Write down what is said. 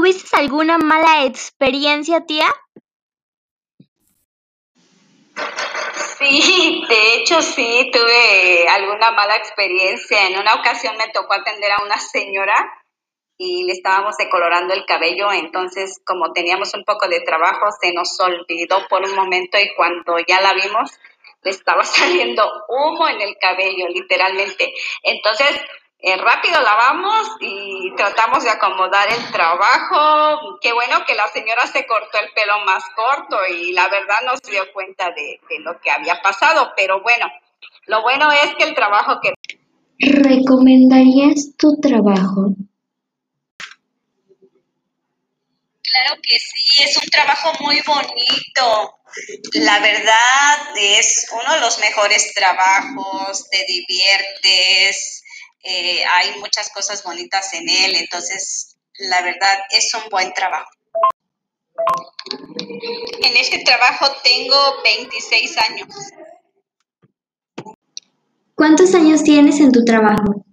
¿Tuviste alguna mala experiencia, tía? Sí, de hecho sí, tuve alguna mala experiencia. En una ocasión me tocó atender a una señora y le estábamos decolorando el cabello, entonces como teníamos un poco de trabajo se nos olvidó por un momento y cuando ya la vimos le estaba saliendo humo en el cabello, literalmente. Entonces eh, rápido lavamos y tratamos de acomodar el trabajo. Qué bueno que la señora se cortó el pelo más corto y la verdad no se dio cuenta de, de lo que había pasado, pero bueno, lo bueno es que el trabajo que... ¿Recomendarías tu trabajo? Claro que sí, es un trabajo muy bonito. La verdad es uno de los mejores trabajos, te diviertes, eh, hay muchas cosas bonitas en él, entonces la verdad es un buen trabajo. En este trabajo tengo 26 años. ¿Cuántos años tienes en tu trabajo?